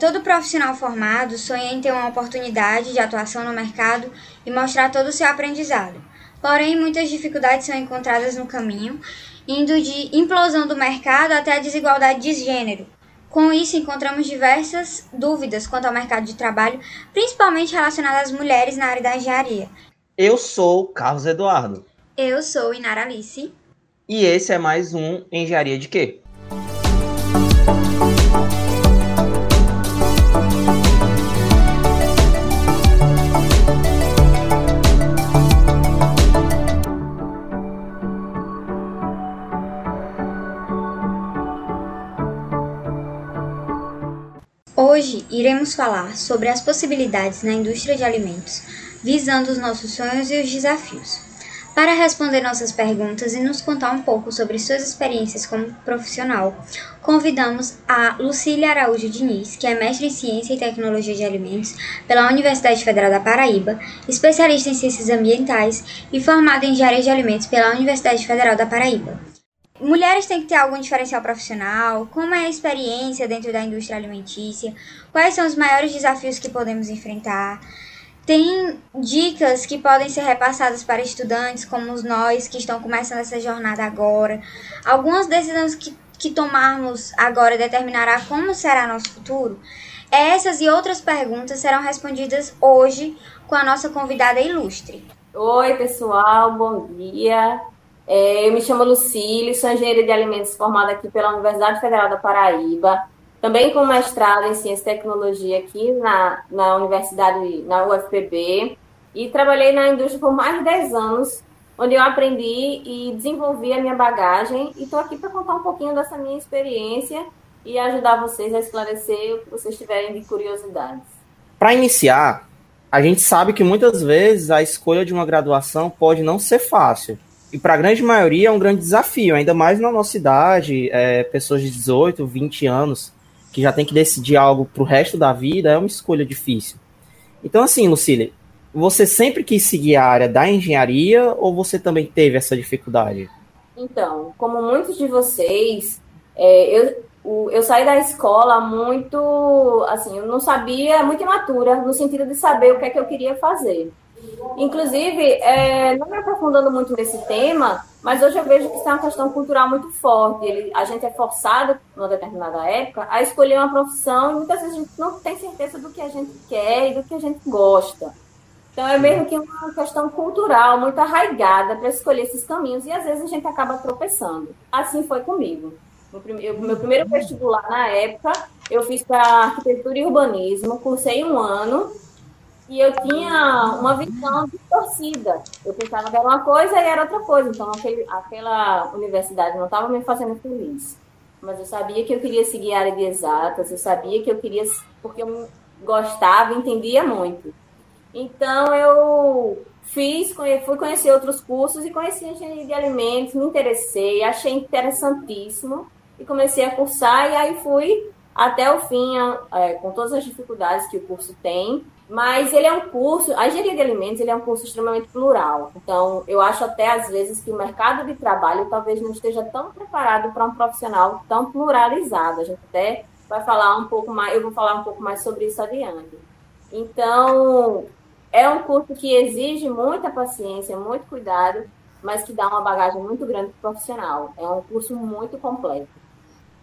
Todo profissional formado sonha em ter uma oportunidade de atuação no mercado e mostrar todo o seu aprendizado. Porém, muitas dificuldades são encontradas no caminho, indo de implosão do mercado até a desigualdade de gênero. Com isso, encontramos diversas dúvidas quanto ao mercado de trabalho, principalmente relacionadas às mulheres na área da engenharia. Eu sou Carlos Eduardo. Eu sou Inara Alice. E esse é mais um Engenharia de Quê? Iremos falar sobre as possibilidades na indústria de alimentos, visando os nossos sonhos e os desafios. Para responder nossas perguntas e nos contar um pouco sobre suas experiências como profissional, convidamos a Lucília Araújo Diniz, que é mestre em Ciência e Tecnologia de Alimentos pela Universidade Federal da Paraíba, especialista em Ciências Ambientais e formada em Engenharia de Alimentos pela Universidade Federal da Paraíba. Mulheres têm que ter algum diferencial profissional? Como é a experiência dentro da indústria alimentícia? Quais são os maiores desafios que podemos enfrentar? Tem dicas que podem ser repassadas para estudantes, como nós que estão começando essa jornada agora. Algumas decisões que, que tomarmos agora determinará como será nosso futuro? Essas e outras perguntas serão respondidas hoje com a nossa convidada ilustre. Oi, pessoal, bom dia. É, eu me chamo Lucília, sou engenheira de alimentos formada aqui pela Universidade Federal da Paraíba, também com mestrado em ciência e tecnologia aqui na, na Universidade, na UFPB, e trabalhei na indústria por mais de 10 anos, onde eu aprendi e desenvolvi a minha bagagem, e estou aqui para contar um pouquinho dessa minha experiência e ajudar vocês a esclarecer o que vocês tiverem de curiosidades. Para iniciar, a gente sabe que muitas vezes a escolha de uma graduação pode não ser fácil e para a grande maioria é um grande desafio, ainda mais na nossa idade, é, pessoas de 18, 20 anos, que já tem que decidir algo para o resto da vida, é uma escolha difícil. Então, assim, Lucília, você sempre quis seguir a área da engenharia ou você também teve essa dificuldade? Então, como muitos de vocês, é, eu, eu saí da escola muito, assim, eu não sabia, muito imatura, no sentido de saber o que é que eu queria fazer. Inclusive, é, não me aprofundando muito nesse tema, mas hoje eu vejo que isso é uma questão cultural muito forte. Ele, a gente é forçado, numa determinada época, a escolher uma profissão e muitas vezes a gente não tem certeza do que a gente quer e do que a gente gosta. Então é mesmo que uma questão cultural muito arraigada para escolher esses caminhos e às vezes a gente acaba tropeçando. Assim foi comigo. O meu primeiro vestibular na época, eu fiz para arquitetura e urbanismo, cursei um ano e eu tinha uma visão distorcida. Eu pensava que era uma coisa e era outra coisa. Então, aquele, aquela universidade não estava me fazendo feliz. Mas eu sabia que eu queria seguir a área de exatas, eu sabia que eu queria, porque eu gostava, entendia muito. Então, eu fiz, fui conhecer outros cursos e conheci engenharia de alimentos, me interessei, achei interessantíssimo e comecei a cursar e aí fui até o fim, é, com todas as dificuldades que o curso tem, mas ele é um curso, a engenharia de alimentos ele é um curso extremamente plural. Então, eu acho até às vezes que o mercado de trabalho talvez não esteja tão preparado para um profissional tão pluralizado. A gente até vai falar um pouco mais, eu vou falar um pouco mais sobre isso adiante. Então, é um curso que exige muita paciência, muito cuidado, mas que dá uma bagagem muito grande para o profissional. É um curso muito completo.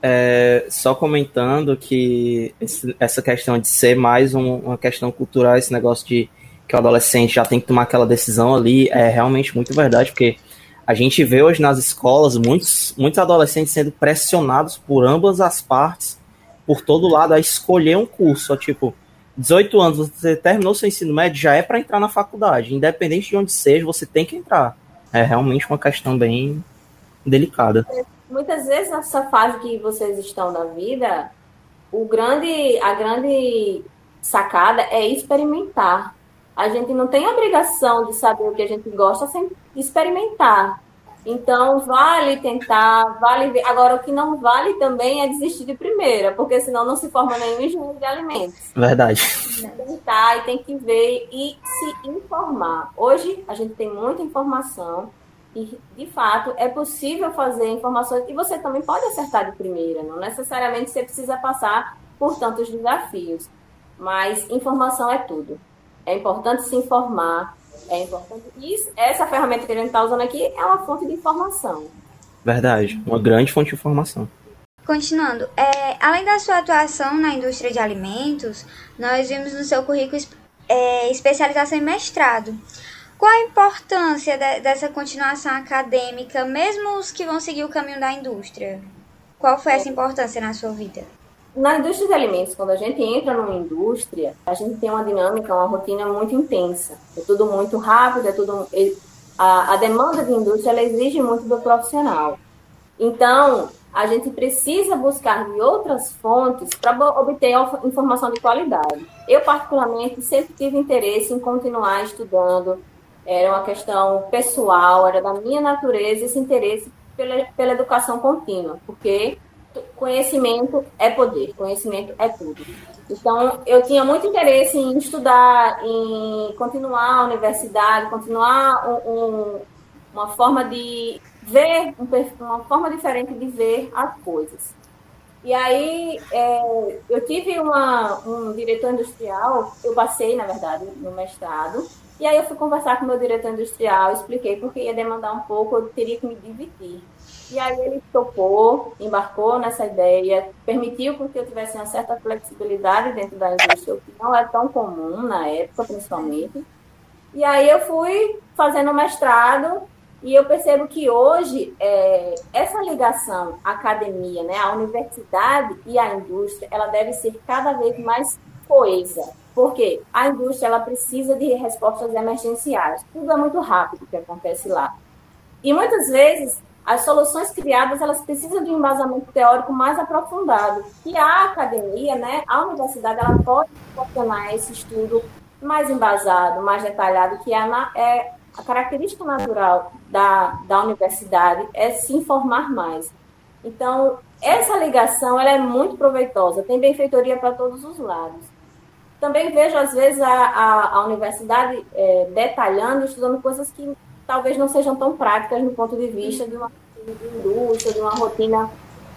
É, só comentando que esse, essa questão de ser mais um, uma questão cultural, esse negócio de que o adolescente já tem que tomar aquela decisão ali, é realmente muito verdade, porque a gente vê hoje nas escolas muitos, muitos adolescentes sendo pressionados por ambas as partes, por todo lado, a escolher um curso. Tipo, 18 anos, você terminou seu ensino médio, já é para entrar na faculdade. Independente de onde seja, você tem que entrar. É realmente uma questão bem delicada muitas vezes nessa fase que vocês estão da vida, o grande, a grande sacada é experimentar. A gente não tem obrigação de saber o que a gente gosta sem experimentar. Então, vale tentar, vale ver. Agora, o que não vale também é desistir de primeira, porque senão não se forma nenhum engenheiro de alimentos. Verdade. Tem que tentar e tem que ver e se informar. Hoje, a gente tem muita informação, e, de fato, é possível fazer informações. E você também pode acertar de primeira, não necessariamente você precisa passar por tantos desafios. Mas informação é tudo. É importante se informar, é importante. E essa ferramenta que a gente está usando aqui é uma fonte de informação. Verdade, uma grande fonte de informação. Continuando, é, além da sua atuação na indústria de alimentos, nós vimos no seu currículo é, especialização em mestrado. Qual a importância de, dessa continuação acadêmica, mesmo os que vão seguir o caminho da indústria? Qual foi essa importância na sua vida? Na indústria de alimentos, quando a gente entra numa indústria, a gente tem uma dinâmica, uma rotina muito intensa. É tudo muito rápido, é tudo. A, a demanda de indústria ela exige muito do profissional. Então, a gente precisa buscar de outras fontes para obter informação de qualidade. Eu, particularmente, sempre tive interesse em continuar estudando, era uma questão pessoal, era da minha natureza esse interesse pela, pela educação contínua, porque conhecimento é poder, conhecimento é tudo. Então, eu tinha muito interesse em estudar, em continuar a universidade, continuar um, um, uma forma de ver, uma forma diferente de ver as coisas. E aí, é, eu tive uma, um diretor industrial, eu passei, na verdade, no mestrado, e aí eu fui conversar com meu diretor industrial, expliquei porque ia demandar um pouco, eu teria que me dividir. E aí ele topou, embarcou nessa ideia, permitiu que eu tivesse uma certa flexibilidade dentro da indústria, o que não é tão comum na época, principalmente. E aí eu fui fazendo mestrado e eu percebo que hoje é, essa ligação academia, né, a universidade e a indústria, ela deve ser cada vez mais coesa. Porque a indústria ela precisa de respostas emergenciais. Tudo é muito rápido que acontece lá. E muitas vezes as soluções criadas elas precisam de um embasamento teórico mais aprofundado. E a academia, né, a universidade, ela pode proporcionar esse estudo mais embasado, mais detalhado, que é, é a característica natural da, da universidade é se informar mais. Então, essa ligação ela é muito proveitosa, tem benfeitoria para todos os lados. Também vejo, às vezes, a, a, a universidade é, detalhando, estudando coisas que talvez não sejam tão práticas no ponto de vista de uma de indústria, de uma rotina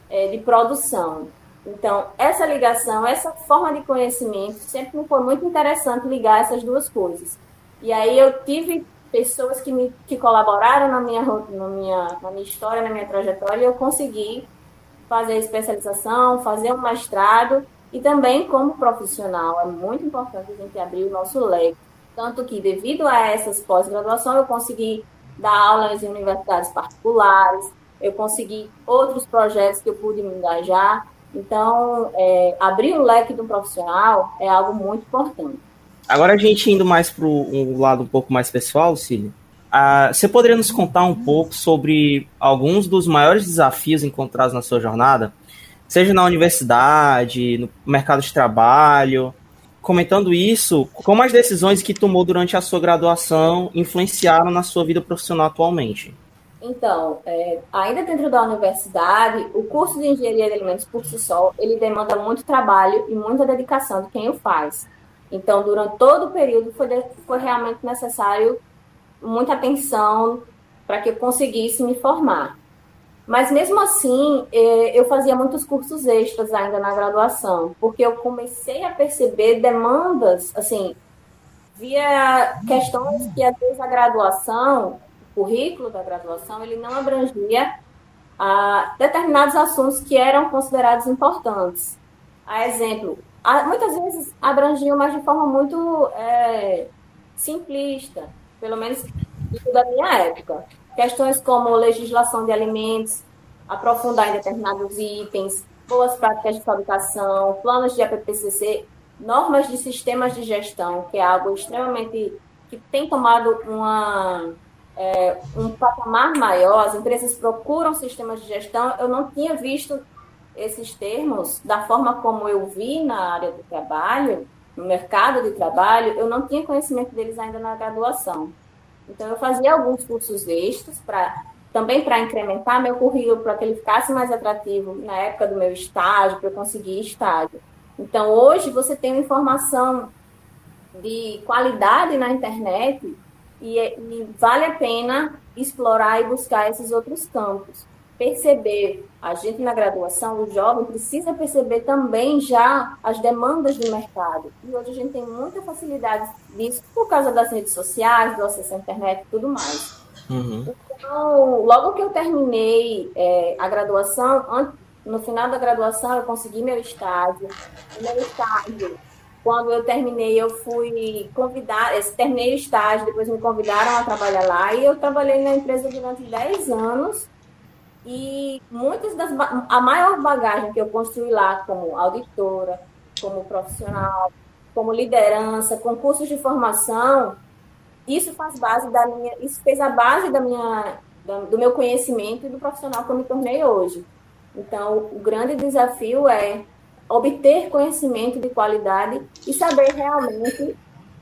é, de produção. Então, essa ligação, essa forma de conhecimento, sempre me foi muito interessante ligar essas duas coisas. E aí eu tive pessoas que, me, que colaboraram na minha, na, minha, na minha história, na minha trajetória, e eu consegui fazer especialização, fazer um mestrado, e também como profissional. É muito importante a gente abrir o nosso leque. Tanto que, devido a essas pós-graduações, eu consegui dar aulas em universidades particulares, eu consegui outros projetos que eu pude me engajar. Então, é, abrir o leque do profissional é algo muito importante. Agora a gente indo mais para um lado um pouco mais pessoal, Cília, você poderia nos contar um pouco sobre alguns dos maiores desafios encontrados na sua jornada, seja na universidade, no mercado de trabalho, comentando isso, como as decisões que tomou durante a sua graduação influenciaram na sua vida profissional atualmente? Então, é, ainda dentro da universidade, o curso de engenharia de alimentos por si só, ele demanda muito trabalho e muita dedicação de quem o faz. Então, durante todo o período, foi, de, foi realmente necessário muita atenção para que eu conseguisse me formar. Mas mesmo assim, é, eu fazia muitos cursos extras ainda na graduação, porque eu comecei a perceber demandas, assim, via questões que às vezes a graduação, o currículo da graduação, ele não abrangia a determinados assuntos que eram considerados importantes. A exemplo, muitas vezes abrangiam, mas de forma muito é, simplista, pelo menos da minha época. Questões como legislação de alimentos, aprofundar em determinados itens, boas práticas de fabricação, planos de APPCC, normas de sistemas de gestão, que é algo extremamente que tem tomado uma, é, um patamar maior, as empresas procuram sistemas de gestão. Eu não tinha visto esses termos da forma como eu vi na área do trabalho, no mercado de trabalho, eu não tinha conhecimento deles ainda na graduação. Então, eu fazia alguns cursos extras para também para incrementar meu currículo, para que ele ficasse mais atrativo na época do meu estágio, para eu conseguir estágio. Então, hoje você tem uma informação de qualidade na internet e, e vale a pena explorar e buscar esses outros campos. Perceber, a gente na graduação, o jovem precisa perceber também já as demandas do mercado. E hoje a gente tem muita facilidade disso por causa das redes sociais, do acesso à internet e tudo mais. Uhum. Então, logo que eu terminei é, a graduação, no final da graduação eu consegui meu estágio. Meu estágio quando eu terminei, eu fui convidada, terminei o estágio, depois me convidaram a trabalhar lá e eu trabalhei na empresa durante 10 anos. E muitas das a maior bagagem que eu construí lá como auditora, como profissional, como liderança, com cursos de formação, isso faz base da minha, isso fez a base da minha do meu conhecimento e do profissional que eu me tornei hoje. Então, o grande desafio é obter conhecimento de qualidade e saber realmente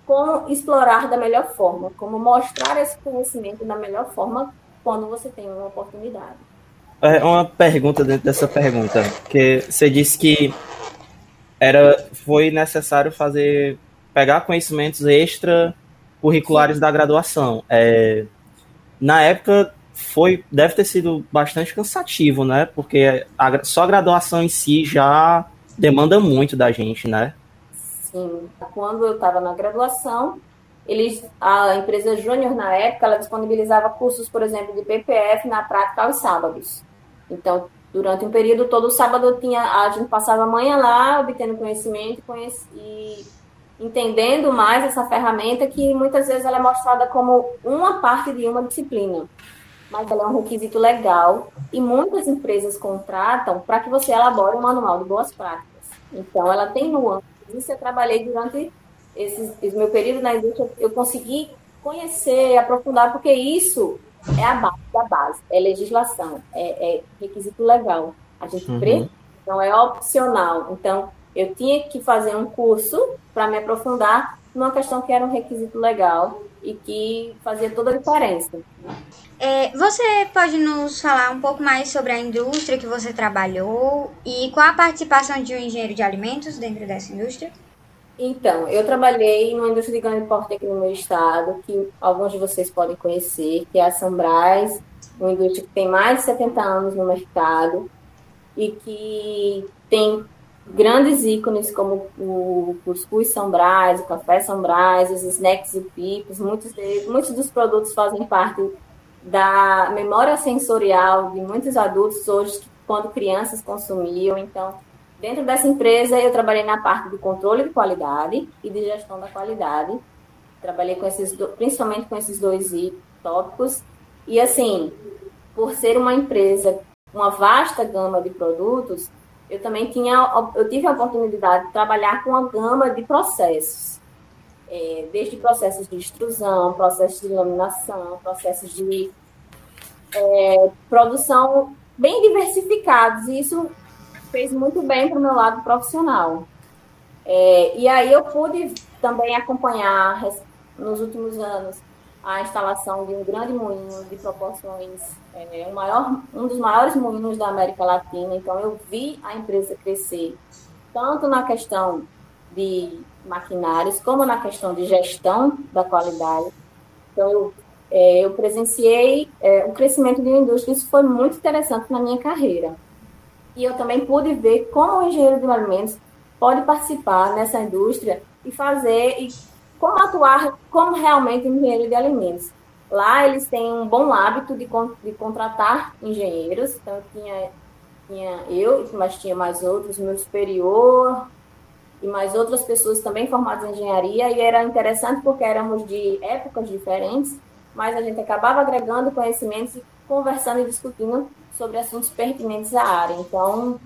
como explorar da melhor forma, como mostrar esse conhecimento da melhor forma quando você tem uma oportunidade. É uma pergunta dentro dessa pergunta, que você disse que era foi necessário fazer pegar conhecimentos extra curriculares da graduação. É, na época foi deve ter sido bastante cansativo, né? Porque a, só a graduação em si já demanda muito da gente, né? Sim. Quando eu estava na graduação, eles, a empresa Júnior, na época, ela disponibilizava cursos, por exemplo, de PPF na prática aos sábados. Então, durante um período todo, sábado tinha, a gente passava a manhã lá, obtendo conhecimento conheci, e entendendo mais essa ferramenta que muitas vezes ela é mostrada como uma parte de uma disciplina. Mas ela é um requisito legal e muitas empresas contratam para que você elabore um manual de boas práticas. Então, ela tem nuances. Isso eu trabalhei durante esse, esse meu período na indústria, eu consegui conhecer, aprofundar, porque isso é a base da base, é legislação, é, é requisito legal. A gente uhum. precisa, não é opcional. Então, eu tinha que fazer um curso para me aprofundar numa questão que era um requisito legal e que fazia toda a diferença. É, você pode nos falar um pouco mais sobre a indústria que você trabalhou e qual a participação de um engenheiro de alimentos dentro dessa indústria? Então, eu trabalhei numa indústria de grande porte aqui no meu estado, que alguns de vocês podem conhecer, que é a Sambras, uma indústria que tem mais de 70 anos no mercado e que tem grandes ícones como o cuscuz São o café São os snacks e pipos, muitos, muitos dos produtos fazem parte da memória sensorial de muitos adultos hoje, quando crianças consumiam. Então, dentro dessa empresa, eu trabalhei na parte de controle de qualidade e de gestão da qualidade. Trabalhei com esses, principalmente com esses dois tópicos. E, assim, por ser uma empresa, uma vasta gama de produtos, eu também tinha, eu tive a oportunidade de trabalhar com uma gama de processos, é, desde processos de extrusão, processos de laminação, processos de é, produção bem diversificados, e isso fez muito bem para o meu lado profissional. É, e aí eu pude também acompanhar nos últimos anos a instalação de um grande moinho de proporções, é, um, maior, um dos maiores moinhos da América Latina. Então, eu vi a empresa crescer, tanto na questão de maquinários, como na questão de gestão da qualidade. Então, eu, é, eu presenciei é, o crescimento de uma indústria, isso foi muito interessante na minha carreira. E eu também pude ver como o engenheiro de alimentos pode participar nessa indústria e fazer e como atuar como realmente engenheiro de alimentos. Lá eles têm um bom hábito de, de contratar engenheiros, então tinha, tinha eu, mas tinha mais outros, meu superior e mais outras pessoas também formadas em engenharia, e era interessante porque éramos de épocas diferentes, mas a gente acabava agregando conhecimentos conversando e discutindo sobre assuntos pertinentes à área. Então,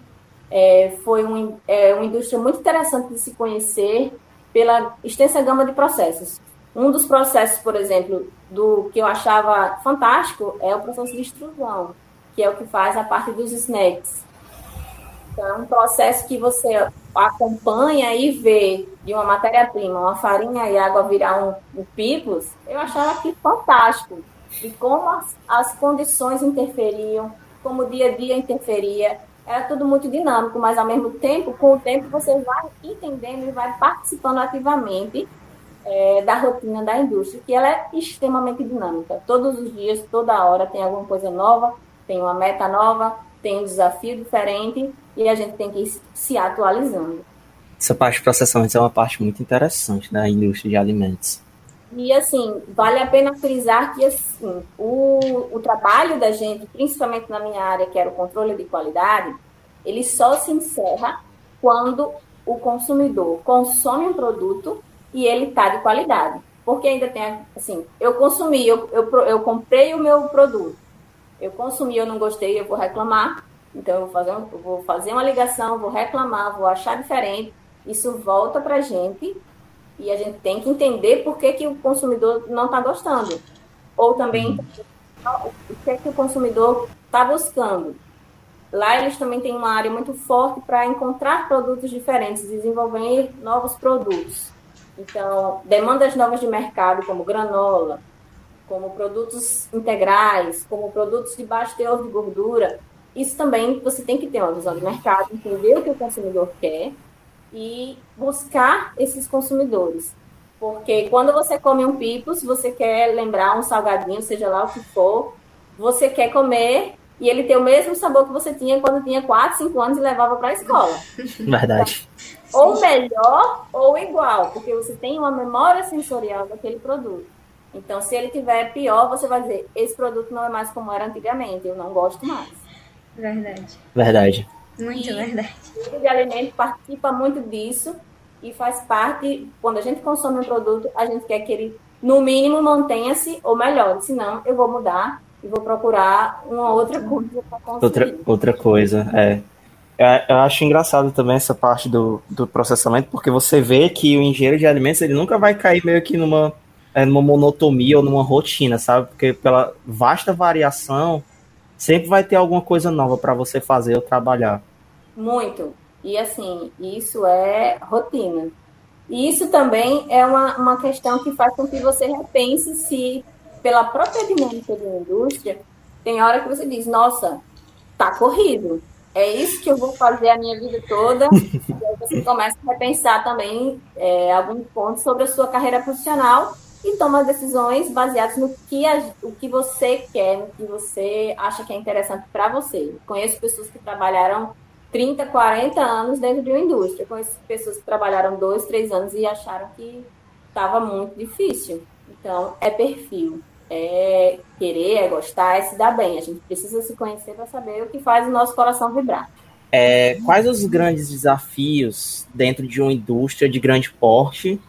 é, foi um, é, uma indústria muito interessante de se conhecer pela extensa gama de processos. Um dos processos, por exemplo, do que eu achava fantástico é o processo de extrusão, que é o que faz a parte dos snacks. Então, é um processo que você acompanha e vê de uma matéria-prima, uma farinha e água virar um, um picos, eu achava aquilo fantástico. E como as, as condições interferiam, como o dia a dia interferia, era tudo muito dinâmico, mas ao mesmo tempo, com o tempo, você vai entendendo e vai participando ativamente é, da rotina da indústria, que ela é extremamente dinâmica. Todos os dias, toda hora, tem alguma coisa nova, tem uma meta nova, tem um desafio diferente e a gente tem que ir se atualizando. Essa parte de processamento é uma parte muito interessante da indústria de alimentos. E assim, vale a pena frisar que assim, o, o trabalho da gente, principalmente na minha área, que era o controle de qualidade, ele só se encerra quando o consumidor consome um produto e ele está de qualidade. Porque ainda tem, assim, eu consumi, eu, eu, eu comprei o meu produto, eu consumi, eu não gostei, eu vou reclamar, então eu vou fazer, eu vou fazer uma ligação, vou reclamar, vou achar diferente, isso volta para a gente e a gente tem que entender por que, que o consumidor não está gostando. Ou também uhum. o que, é que o consumidor está buscando. Lá eles também têm uma área muito forte para encontrar produtos diferentes, desenvolver novos produtos. Então, demandas novas de mercado, como granola, como produtos integrais, como produtos de baixo teor de gordura, isso também você tem que ter uma visão de mercado, entender o que o consumidor quer e buscar esses consumidores. Porque quando você come um pipos, você quer lembrar um salgadinho, seja lá o que for, você quer comer e ele ter o mesmo sabor que você tinha quando tinha 4, 5 anos e levava para a escola. Verdade. Ou melhor ou igual, porque você tem uma memória sensorial daquele produto. Então, se ele tiver pior, você vai dizer: esse produto não é mais como era antigamente, eu não gosto mais. Verdade. Verdade. Muito e verdade. O de alimento participa muito disso e faz parte, quando a gente consome um produto, a gente quer que ele, no mínimo, mantenha-se ou melhore. Senão, eu vou mudar e vou procurar uma outra coisa para consumir. Outra, outra coisa, é. Eu acho engraçado também essa parte do, do processamento, porque você vê que o engenheiro de alimentos ele nunca vai cair meio que numa, é, numa monotonia ou numa rotina, sabe? Porque pela vasta variação sempre vai ter alguma coisa nova para você fazer ou trabalhar. Muito. E assim, isso é rotina. E isso também é uma, uma questão que faz com que você repense se, pela própria dinâmica da indústria, tem hora que você diz, nossa, tá corrido. É isso que eu vou fazer a minha vida toda. e aí você começa a repensar também é, alguns pontos sobre a sua carreira profissional e toma decisões baseadas no que, a, o que você quer, no que você acha que é interessante para você. Conheço pessoas que trabalharam 30, 40 anos dentro de uma indústria. Conheço pessoas que trabalharam dois, três anos e acharam que estava muito difícil. Então, é perfil. É querer, é gostar, é se dar bem. A gente precisa se conhecer para saber o que faz o nosso coração vibrar. É, quais os grandes desafios dentro de uma indústria de grande porte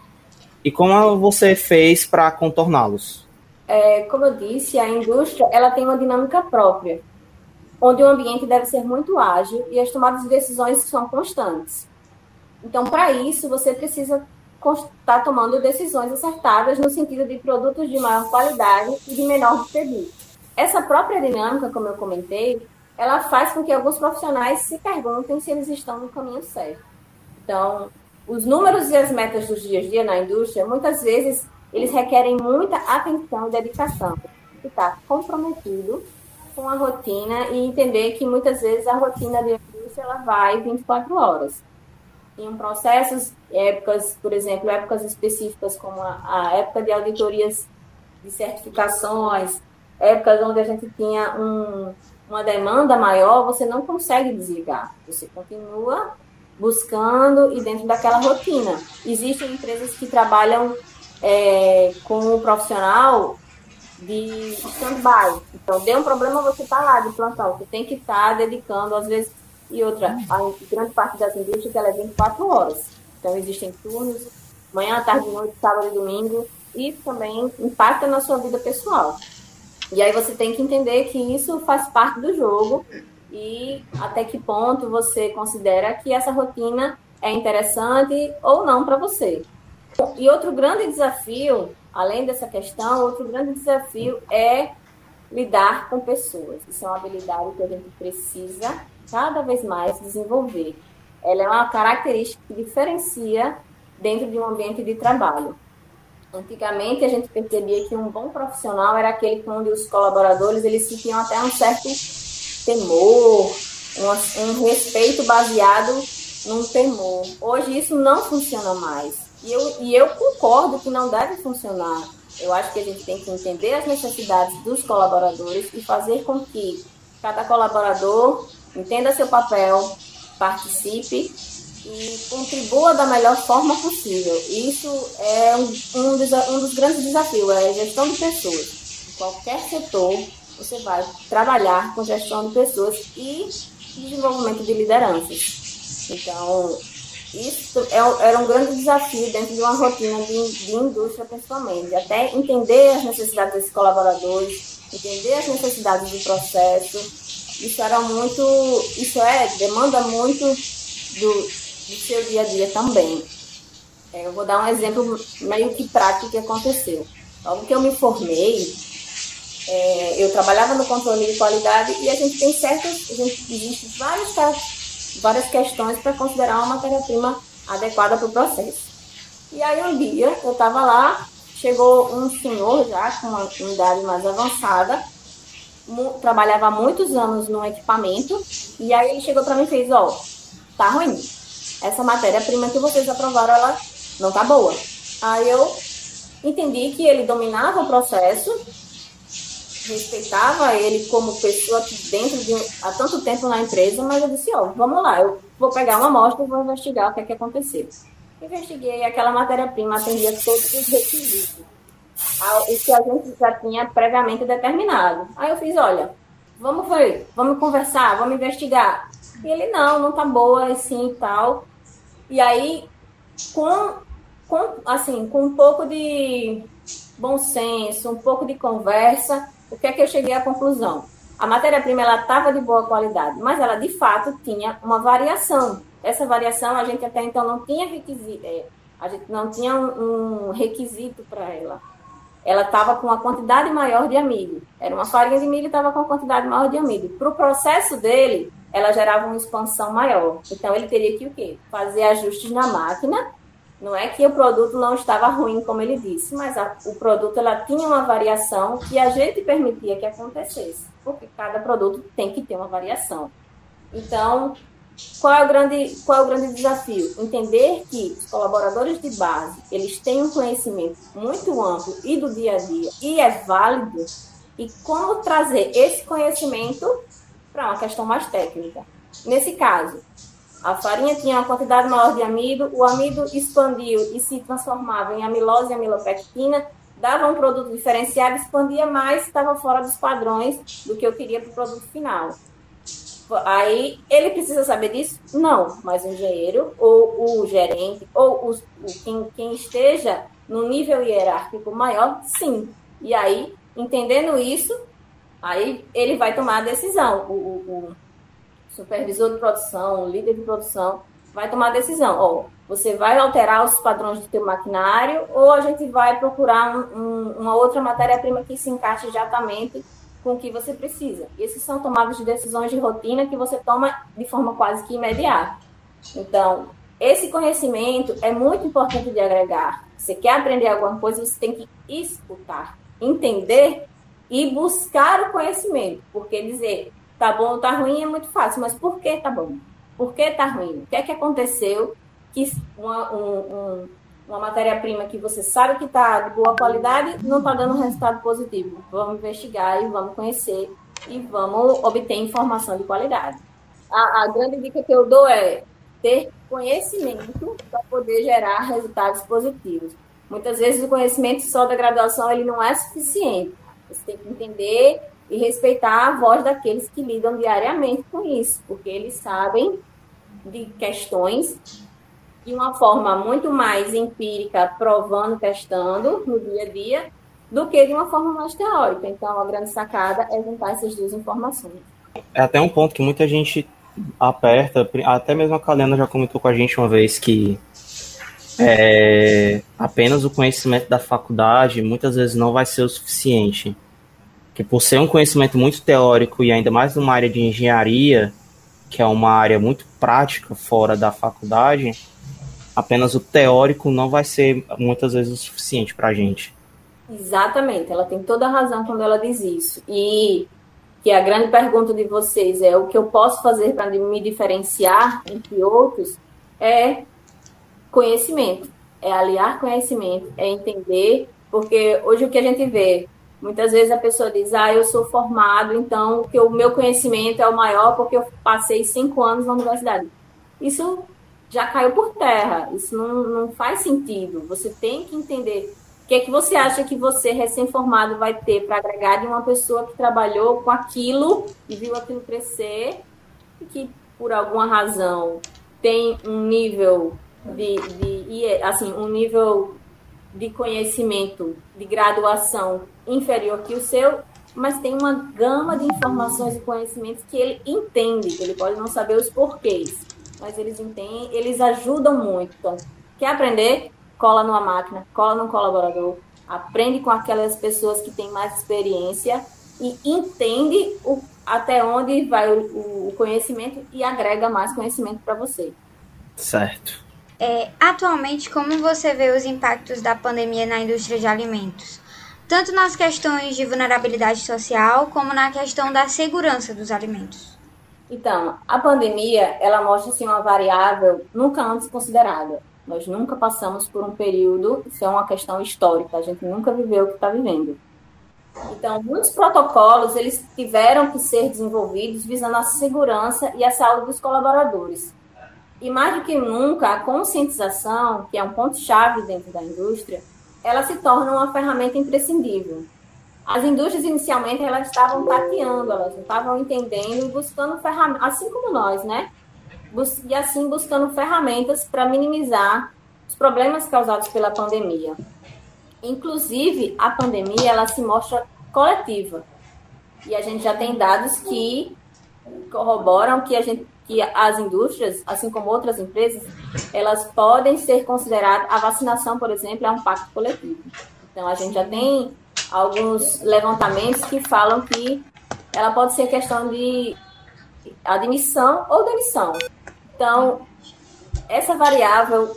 e como você fez para contorná-los? É, como eu disse, a indústria ela tem uma dinâmica própria, onde o ambiente deve ser muito ágil e as tomadas de decisões são constantes. Então, para isso, você precisa estar tá tomando decisões acertadas no sentido de produtos de maior qualidade e de menor desperdício. Essa própria dinâmica, como eu comentei, ela faz com que alguns profissionais se perguntem se eles estão no caminho certo. Então, os números e as metas dos dias a dia na indústria, muitas vezes, eles requerem muita atenção e dedicação. Estar comprometido com a rotina e entender que muitas vezes a rotina da indústria ela vai 24 horas. Em processos, épocas, por exemplo, épocas específicas como a, a época de auditorias de certificações, épocas onde a gente tinha um, uma demanda maior, você não consegue desligar. Você continua buscando e dentro daquela rotina. Existem empresas que trabalham é, com o profissional de stand-by. Então, deu um problema, você está lá de plantão. Você tem que estar tá dedicando, às vezes, e outra, a grande parte das indústrias ela é 24 horas. Então, existem turnos, manhã, tarde, noite, sábado e domingo. Isso também impacta na sua vida pessoal. E aí você tem que entender que isso faz parte do jogo e até que ponto você considera que essa rotina é interessante ou não para você. E outro grande desafio, além dessa questão, outro grande desafio é lidar com pessoas. Isso é uma habilidade que a gente precisa cada vez mais desenvolver. Ela é uma característica que diferencia dentro de um ambiente de trabalho. Antigamente a gente percebia que um bom profissional era aquele onde os colaboradores eles sentiam até um certo temor, um, um respeito baseado num temor. Hoje isso não funciona mais. E eu, e eu concordo que não deve funcionar. Eu acho que a gente tem que entender as necessidades dos colaboradores e fazer com que cada colaborador entenda seu papel, participe e contribua da melhor forma possível. Isso é um, um, dos, um dos grandes desafios, é a gestão de pessoas. Em qualquer setor, você vai trabalhar com gestão de pessoas e desenvolvimento de lideranças. Então, isso é, era um grande desafio dentro de uma rotina de, de indústria, principalmente. Até entender as necessidades desses colaboradores, entender as necessidades do processo. Isso era muito, isso é, demanda muito do, do seu dia a dia também. É, eu vou dar um exemplo meio que prático que aconteceu. Logo que eu me formei, é, eu trabalhava no controle de qualidade e a gente tem certas, a gente, existe várias várias questões para considerar uma matéria-prima adequada para o processo. E aí um dia eu estava lá, chegou um senhor já com uma idade mais avançada, trabalhava há muitos anos no equipamento, e aí ele chegou para mim e fez, ó, tá ruim. Essa matéria-prima que vocês aprovaram, ela não tá boa. Aí eu entendi que ele dominava o processo, respeitava ele como pessoa dentro de há tanto tempo na empresa, mas eu disse, ó, vamos lá, eu vou pegar uma amostra e vou investigar o que é que aconteceu. Investiguei aquela matéria-prima atendia todos os requisitos, o que a gente já tinha previamente determinado. Aí eu fiz, olha, vamos ver, vamos conversar, vamos investigar. E ele, não, não tá boa, assim e tal. E aí, com, com, assim, com um pouco de bom senso, um pouco de conversa, o que é que eu cheguei à conclusão? A matéria-prima ela estava de boa qualidade, mas ela de fato tinha uma variação. Essa variação a gente até então não tinha requisito, é, a gente não tinha um, um requisito para ela. Ela estava com uma quantidade maior de amido. Era uma farinha de milho e estava com uma quantidade maior de amido. Para o processo dele, ela gerava uma expansão maior. Então ele teria que o quê? Fazer ajustes na máquina não é que o produto não estava ruim, como ele disse, mas a, o produto ela tinha uma variação que a gente permitia que acontecesse, porque cada produto tem que ter uma variação. Então, qual é o grande, qual é o grande desafio? Entender que os colaboradores de base, eles têm um conhecimento muito amplo e do dia a dia, e é válido, e como trazer esse conhecimento para uma questão mais técnica. Nesse caso, a farinha tinha uma quantidade maior de amido, o amido expandiu e se transformava em amilose e amilopectina, dava um produto diferenciado, expandia mais, estava fora dos padrões do que eu queria para o produto final. Aí, ele precisa saber disso? Não, mas o engenheiro, ou o gerente, ou o, quem, quem esteja no nível hierárquico maior, sim. E aí, entendendo isso, aí ele vai tomar a decisão. O, o, supervisor de produção, líder de produção, vai tomar decisão. Ó, você vai alterar os padrões do teu maquinário ou a gente vai procurar um, uma outra matéria-prima que se encaixe exatamente com o que você precisa. E esses são tomadas de decisões de rotina que você toma de forma quase que imediata. Então, esse conhecimento é muito importante de agregar. Você quer aprender alguma coisa, você tem que escutar, entender e buscar o conhecimento. Porque dizer, tá bom ou tá ruim é muito fácil, mas por que tá bom? Por que tá ruim? O que é que aconteceu que uma, um, um, uma matéria-prima que você sabe que está de boa qualidade não está dando resultado positivo? Vamos investigar e vamos conhecer e vamos obter informação de qualidade. A, a grande dica que eu dou é ter conhecimento para poder gerar resultados positivos. Muitas vezes o conhecimento só da graduação ele não é suficiente. Você tem que entender e respeitar a voz daqueles que lidam diariamente com isso, porque eles sabem de questões de uma forma muito mais empírica, provando, testando no dia a dia, do que de uma forma mais teórica. Então, a grande sacada é juntar essas duas informações. É até um ponto que muita gente aperta, até mesmo a Kalena já comentou com a gente uma vez que é, apenas o conhecimento da faculdade muitas vezes não vai ser o suficiente que por ser um conhecimento muito teórico e ainda mais numa área de engenharia, que é uma área muito prática fora da faculdade, apenas o teórico não vai ser muitas vezes o suficiente para a gente. Exatamente, ela tem toda a razão quando ela diz isso. E que a grande pergunta de vocês é o que eu posso fazer para me diferenciar entre outros é conhecimento, é aliar conhecimento, é entender, porque hoje o que a gente vê Muitas vezes a pessoa diz, ah, eu sou formado, então que o meu conhecimento é o maior porque eu passei cinco anos na universidade. Isso já caiu por terra, isso não, não faz sentido. Você tem que entender o que é que você acha que você, recém-formado, vai ter para agregar de uma pessoa que trabalhou com aquilo e viu aquilo crescer e que, por alguma razão, tem um nível de, de assim, um nível de conhecimento, de graduação inferior que o seu, mas tem uma gama de informações e conhecimentos que ele entende, ele pode não saber os porquês, mas eles entendem, eles ajudam muito. Então, quer aprender? Cola numa máquina, cola num colaborador, aprende com aquelas pessoas que têm mais experiência e entende o, até onde vai o, o conhecimento e agrega mais conhecimento para você. Certo. É, atualmente, como você vê os impactos da pandemia na indústria de alimentos? Tanto nas questões de vulnerabilidade social, como na questão da segurança dos alimentos. Então, a pandemia, ela mostra assim, uma variável nunca antes considerada. Nós nunca passamos por um período, isso é uma questão histórica, a gente nunca viveu o que está vivendo. Então, muitos protocolos, eles tiveram que ser desenvolvidos visando a segurança e a saúde dos colaboradores. E mais do que nunca, a conscientização, que é um ponto-chave dentro da indústria, ela se torna uma ferramenta imprescindível. As indústrias inicialmente elas estavam tateando, elas estavam entendendo e buscando ferramentas, assim como nós, né? E assim buscando ferramentas para minimizar os problemas causados pela pandemia. Inclusive, a pandemia ela se mostra coletiva. E a gente já tem dados que corroboram que a gente que as indústrias, assim como outras empresas, elas podem ser consideradas, a vacinação, por exemplo, é um pacto coletivo. Então, a gente já tem alguns levantamentos que falam que ela pode ser questão de admissão ou demissão. Então, essa variável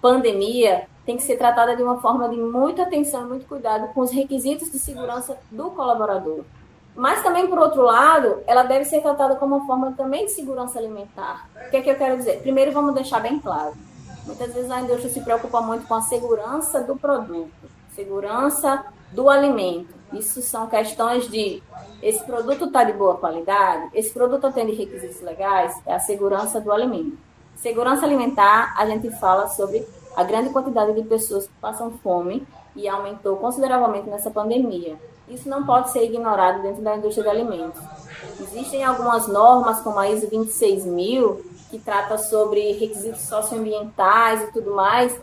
pandemia tem que ser tratada de uma forma de muita atenção muito cuidado com os requisitos de segurança do colaborador. Mas também, por outro lado, ela deve ser tratada como uma forma também de segurança alimentar. O que é que eu quero dizer? Primeiro, vamos deixar bem claro. Muitas vezes a indústria se preocupa muito com a segurança do produto, segurança do alimento. Isso são questões de esse produto está de boa qualidade, esse produto atende requisitos legais, é a segurança do alimento. Segurança alimentar, a gente fala sobre a grande quantidade de pessoas que passam fome e aumentou consideravelmente nessa pandemia. Isso não pode ser ignorado dentro da indústria de alimentos. Existem algumas normas, como a ISO 26000, que trata sobre requisitos socioambientais e tudo mais.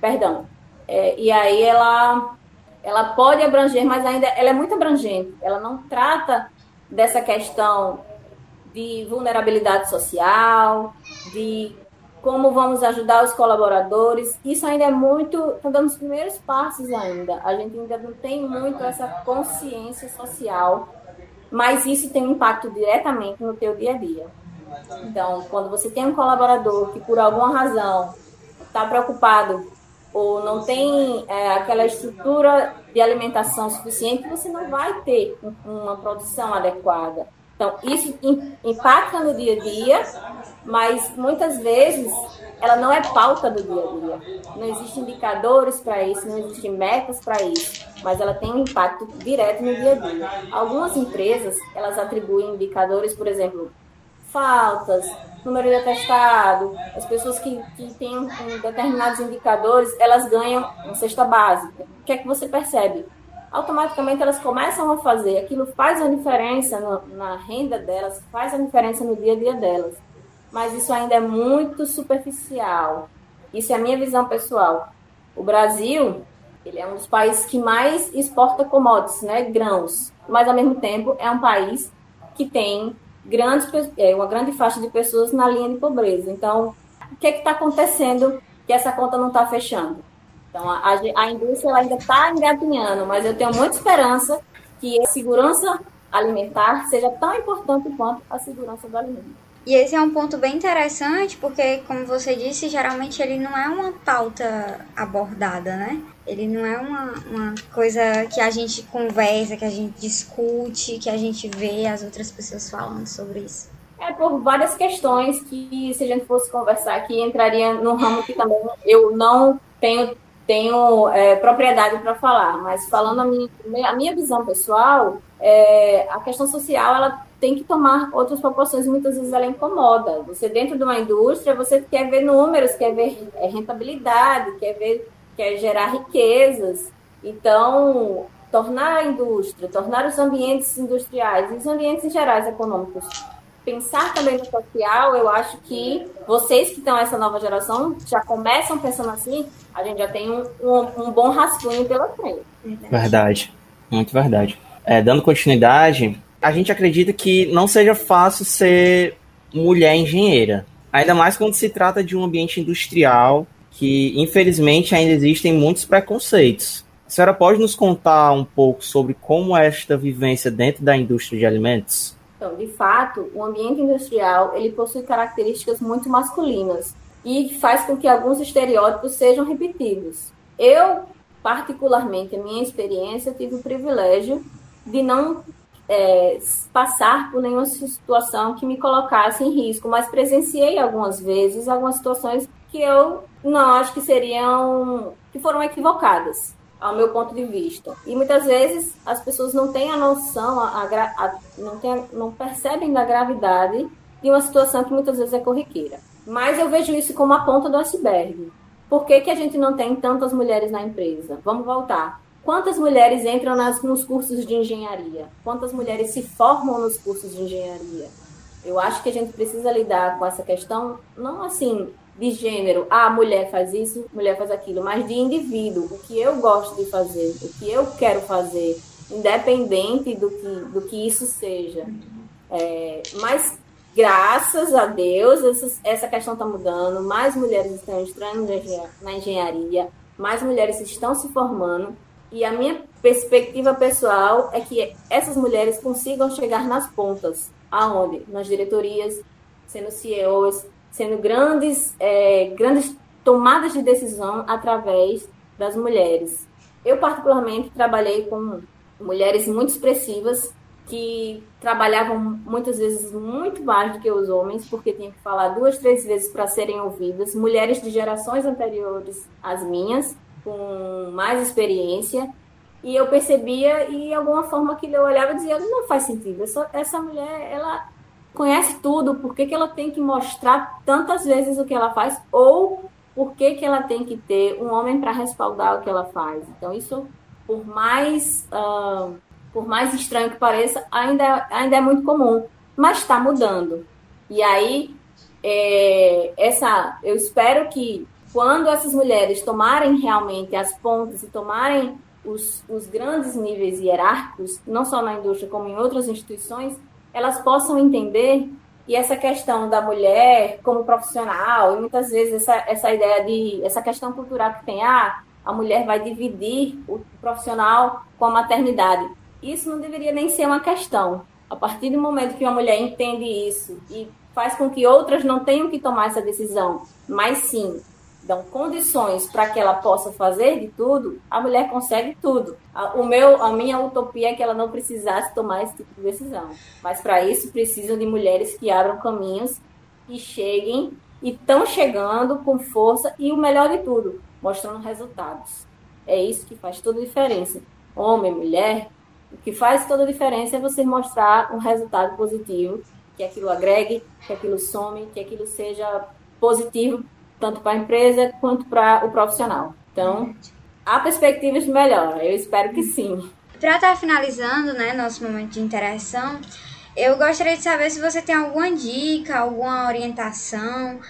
Perdão. É, e aí ela, ela pode abranger, mas ainda ela é muito abrangente. Ela não trata dessa questão de vulnerabilidade social, de como vamos ajudar os colaboradores. Isso ainda é muito, está dando os primeiros passos ainda. A gente ainda não tem muito essa consciência social, mas isso tem um impacto diretamente no teu dia a dia. Então, quando você tem um colaborador que por alguma razão está preocupado ou não tem é, aquela estrutura de alimentação suficiente, você não vai ter uma produção adequada. Então, isso impacta no dia a dia, mas muitas vezes ela não é pauta do dia a dia. Não existem indicadores para isso, não existem metas para isso, mas ela tem um impacto direto no dia a dia. Algumas empresas, elas atribuem indicadores, por exemplo, faltas, número de atestado, as pessoas que, que têm determinados indicadores, elas ganham uma cesta básica. O que é que você percebe? Automaticamente elas começam a fazer. Aquilo faz a diferença no, na renda delas, faz a diferença no dia a dia delas. Mas isso ainda é muito superficial. Isso é a minha visão pessoal. O Brasil, ele é um dos países que mais exporta commodities, né, grãos. Mas ao mesmo tempo é um país que tem grandes, é, uma grande faixa de pessoas na linha de pobreza. Então, o que é está acontecendo que essa conta não está fechando? Então, a, a indústria ainda está engatinhando, mas eu tenho muita esperança que a segurança alimentar seja tão importante quanto a segurança do alimento. E esse é um ponto bem interessante, porque, como você disse, geralmente ele não é uma pauta abordada, né? Ele não é uma, uma coisa que a gente conversa, que a gente discute, que a gente vê as outras pessoas falando sobre isso. É por várias questões que, se a gente fosse conversar aqui, entraria num ramo que também eu não tenho tenho é, propriedade para falar, mas falando a minha, a minha visão pessoal, é, a questão social ela tem que tomar outras proporções e muitas vezes ela incomoda. Você dentro de uma indústria, você quer ver números, quer ver é, rentabilidade, quer ver, quer gerar riquezas. Então, tornar a indústria, tornar os ambientes industriais e os ambientes gerais econômicos pensar também no social, eu acho que vocês que estão essa nova geração já começam pensando assim, a gente já tem um, um, um bom rascunho pela frente. Verdade, muito verdade. É, dando continuidade, a gente acredita que não seja fácil ser mulher engenheira. Ainda mais quando se trata de um ambiente industrial que, infelizmente, ainda existem muitos preconceitos. A senhora pode nos contar um pouco sobre como é esta vivência dentro da indústria de alimentos? Então, de fato, o ambiente industrial ele possui características muito masculinas e faz com que alguns estereótipos sejam repetidos. Eu, particularmente, a minha experiência, tive o privilégio de não é, passar por nenhuma situação que me colocasse em risco, mas presenciei algumas vezes algumas situações que eu não acho que seriam que foram equivocadas ao meu ponto de vista. E muitas vezes as pessoas não têm a noção, a, a, não, tem, não percebem da gravidade de uma situação que muitas vezes é corriqueira. Mas eu vejo isso como a ponta do iceberg. Por que, que a gente não tem tantas mulheres na empresa? Vamos voltar. Quantas mulheres entram nas, nos cursos de engenharia? Quantas mulheres se formam nos cursos de engenharia? Eu acho que a gente precisa lidar com essa questão, não assim, de gênero, ah, mulher faz isso, mulher faz aquilo, mas de indivíduo, o que eu gosto de fazer, o que eu quero fazer, independente do que, do que isso seja. É, mas graças a Deus essa, essa questão está mudando, mais mulheres estão entrando na engenharia, mais mulheres estão se formando, e a minha perspectiva pessoal é que essas mulheres consigam chegar nas pontas, aonde? Nas diretorias, sendo CEOs, sendo grandes, é, grandes tomadas de decisão através das mulheres. Eu, particularmente, trabalhei com mulheres muito expressivas que trabalhavam muitas vezes muito mais do que os homens, porque tinham que falar duas, três vezes para serem ouvidas. Mulheres de gerações anteriores às minhas, com mais experiência. E eu percebia, e de alguma forma que eu olhava e dizia: não faz sentido, essa, essa mulher, ela conhece tudo, por que, que ela tem que mostrar tantas vezes o que ela faz, ou por que, que ela tem que ter um homem para respaldar o que ela faz. Então, isso, por mais, uh, por mais estranho que pareça, ainda, ainda é muito comum, mas está mudando. E aí, é, essa, eu espero que quando essas mulheres tomarem realmente as pontas e tomarem os, os grandes níveis hierárquicos, não só na indústria como em outras instituições, elas possam entender e essa questão da mulher como profissional, e muitas vezes essa, essa ideia de, essa questão cultural que tem, ah, a mulher vai dividir o profissional com a maternidade. Isso não deveria nem ser uma questão. A partir do momento que uma mulher entende isso e faz com que outras não tenham que tomar essa decisão, mas sim dão condições para que ela possa fazer de tudo, a mulher consegue tudo. O meu, a minha utopia é que ela não precisasse tomar esse tipo de decisão. Mas para isso precisam de mulheres que abram caminhos e cheguem e estão chegando com força e o melhor de tudo, mostrando resultados. É isso que faz toda a diferença. Homem, mulher, o que faz toda a diferença é você mostrar um resultado positivo, que aquilo agregue, que aquilo some, que aquilo seja positivo tanto para a empresa quanto para o profissional. Então, há perspectivas de melhora, eu espero que sim. Para estar tá finalizando, né, nosso momento de interação, eu gostaria de saber se você tem alguma dica, alguma orientação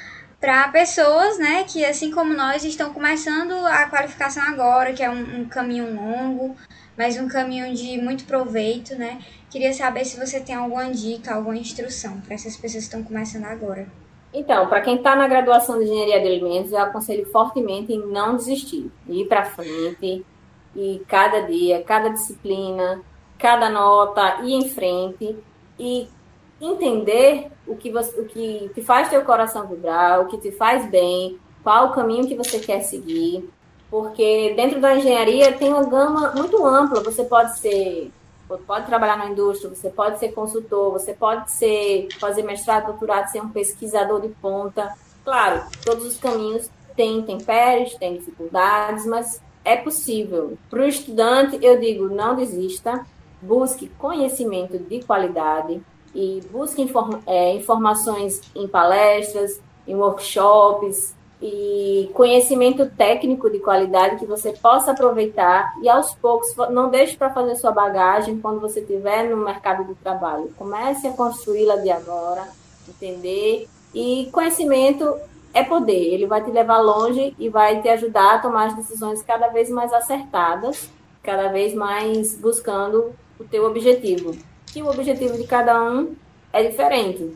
para pessoas, né, que assim como nós estão começando a qualificação agora, que é um, um caminho longo, mas um caminho de muito proveito, né? Queria saber se você tem alguma dica, alguma instrução para essas pessoas que estão começando agora. Então, para quem está na graduação de engenharia de alimentos, eu aconselho fortemente em não desistir, ir para frente e cada dia, cada disciplina, cada nota, ir em frente e entender o que, você, o que te faz teu coração vibrar, o que te faz bem, qual o caminho que você quer seguir, porque dentro da engenharia tem uma gama muito ampla. Você pode ser pode trabalhar na indústria, você pode ser consultor, você pode ser fazer mestrado, doutorado, ser um pesquisador de ponta. Claro, todos os caminhos tem intempéries, tem dificuldades, mas é possível. Para o estudante, eu digo, não desista, busque conhecimento de qualidade e busque inform é, informações em palestras, em workshops, e conhecimento técnico de qualidade que você possa aproveitar e aos poucos não deixe para fazer sua bagagem quando você estiver no mercado de trabalho. Comece a construí-la de agora, entender e conhecimento é poder, ele vai te levar longe e vai te ajudar a tomar as decisões cada vez mais acertadas, cada vez mais buscando o teu objetivo. Que o objetivo de cada um é diferente.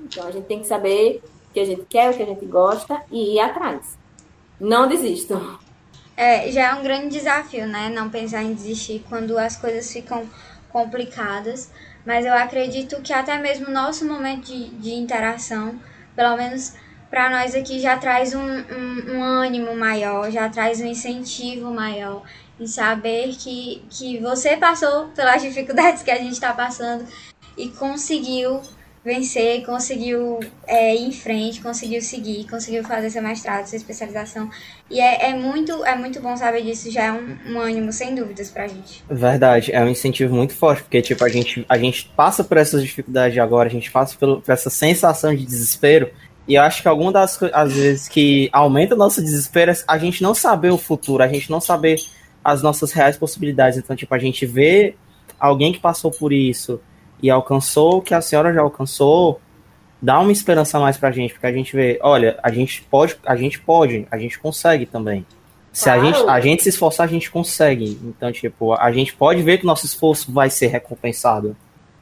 Então a gente tem que saber que a gente quer, o que a gente gosta e ir atrás. Não desistam. É, já é um grande desafio, né? Não pensar em desistir quando as coisas ficam complicadas. Mas eu acredito que até mesmo nosso momento de, de interação, pelo menos para nós aqui, já traz um, um, um, ânimo maior, já traz um incentivo maior em saber que, que você passou pelas dificuldades que a gente está passando e conseguiu vencer, conseguiu é, ir em frente, conseguiu seguir, conseguiu fazer seu mestrado, sua especialização. E é, é muito, é muito bom saber disso, já é um, um ânimo, sem dúvidas, pra gente. Verdade, é um incentivo muito forte, porque tipo, a gente, a gente passa por essas dificuldades agora, a gente passa por, por essa sensação de desespero. E eu acho que alguma das as vezes que aumenta o nosso desespero é a gente não saber o futuro, a gente não saber as nossas reais possibilidades. Então, tipo, a gente vê alguém que passou por isso, e alcançou o que a senhora já alcançou, dá uma esperança mais pra gente, porque a gente vê, olha, a gente pode, a gente pode, a gente consegue também. Se claro. a, gente, a gente se esforçar, a gente consegue. Então, tipo, a gente pode ver que o nosso esforço vai ser recompensado.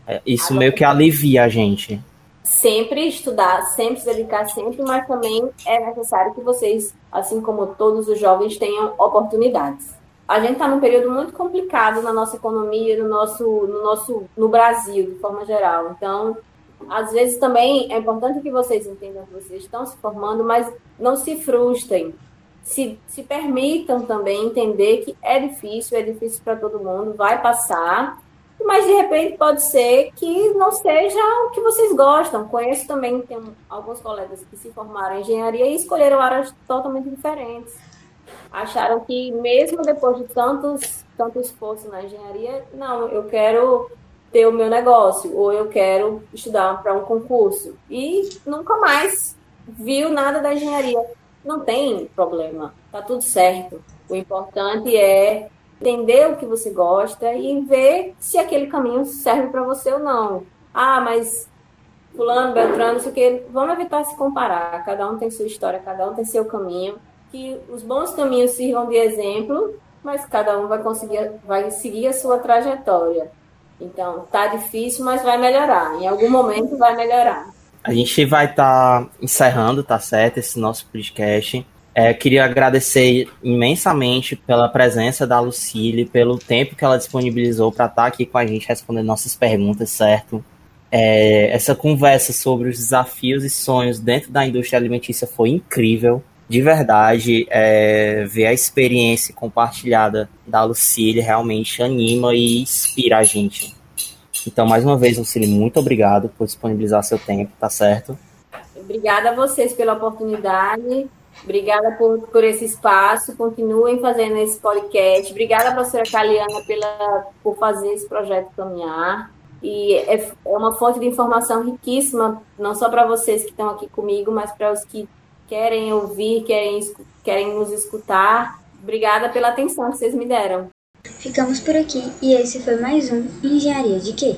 É, isso Agora, meio que alivia a gente. Sempre estudar, sempre se dedicar, sempre, mas também é necessário que vocês, assim como todos os jovens, tenham oportunidades a gente está num período muito complicado na nossa economia, no nosso, no nosso, no Brasil, de forma geral. Então, às vezes também é importante que vocês entendam que vocês estão se formando, mas não se frustrem. Se, se permitam também entender que é difícil, é difícil para todo mundo, vai passar, mas de repente pode ser que não seja o que vocês gostam. Conheço também, tem alguns colegas que se formaram em engenharia e escolheram áreas totalmente diferentes acharam que mesmo depois de tantos, tanto esforço na engenharia, não, eu quero ter o meu negócio ou eu quero estudar para um concurso e nunca mais viu nada da engenharia. Não tem problema, tá tudo certo. O importante é entender o que você gosta e ver se aquele caminho serve para você ou não. Ah, mas fulano, beltrano, não sei o que, vamos evitar se comparar. Cada um tem sua história, cada um tem seu caminho que os bons caminhos sirvam de exemplo, mas cada um vai conseguir, vai seguir a sua trajetória. Então, tá difícil, mas vai melhorar. Em algum momento vai melhorar. A gente vai estar tá encerrando, tá certo, esse nosso podcast. É, queria agradecer imensamente pela presença da Lucille, pelo tempo que ela disponibilizou para estar tá aqui com a gente respondendo nossas perguntas, certo? É, essa conversa sobre os desafios e sonhos dentro da indústria alimentícia foi incrível de verdade, é, ver a experiência compartilhada da Lucília realmente anima e inspira a gente. Então, mais uma vez, Lucília, muito obrigado por disponibilizar seu tempo, tá certo? Obrigada a vocês pela oportunidade. Obrigada por, por esse espaço. Continuem fazendo esse podcast. Obrigada, professora Caliana, pela, por fazer esse projeto caminhar. E é, é uma fonte de informação riquíssima, não só para vocês que estão aqui comigo, mas para os que querem ouvir, querem, querem nos escutar. Obrigada pela atenção que vocês me deram. Ficamos por aqui e esse foi mais um Engenharia de Quê?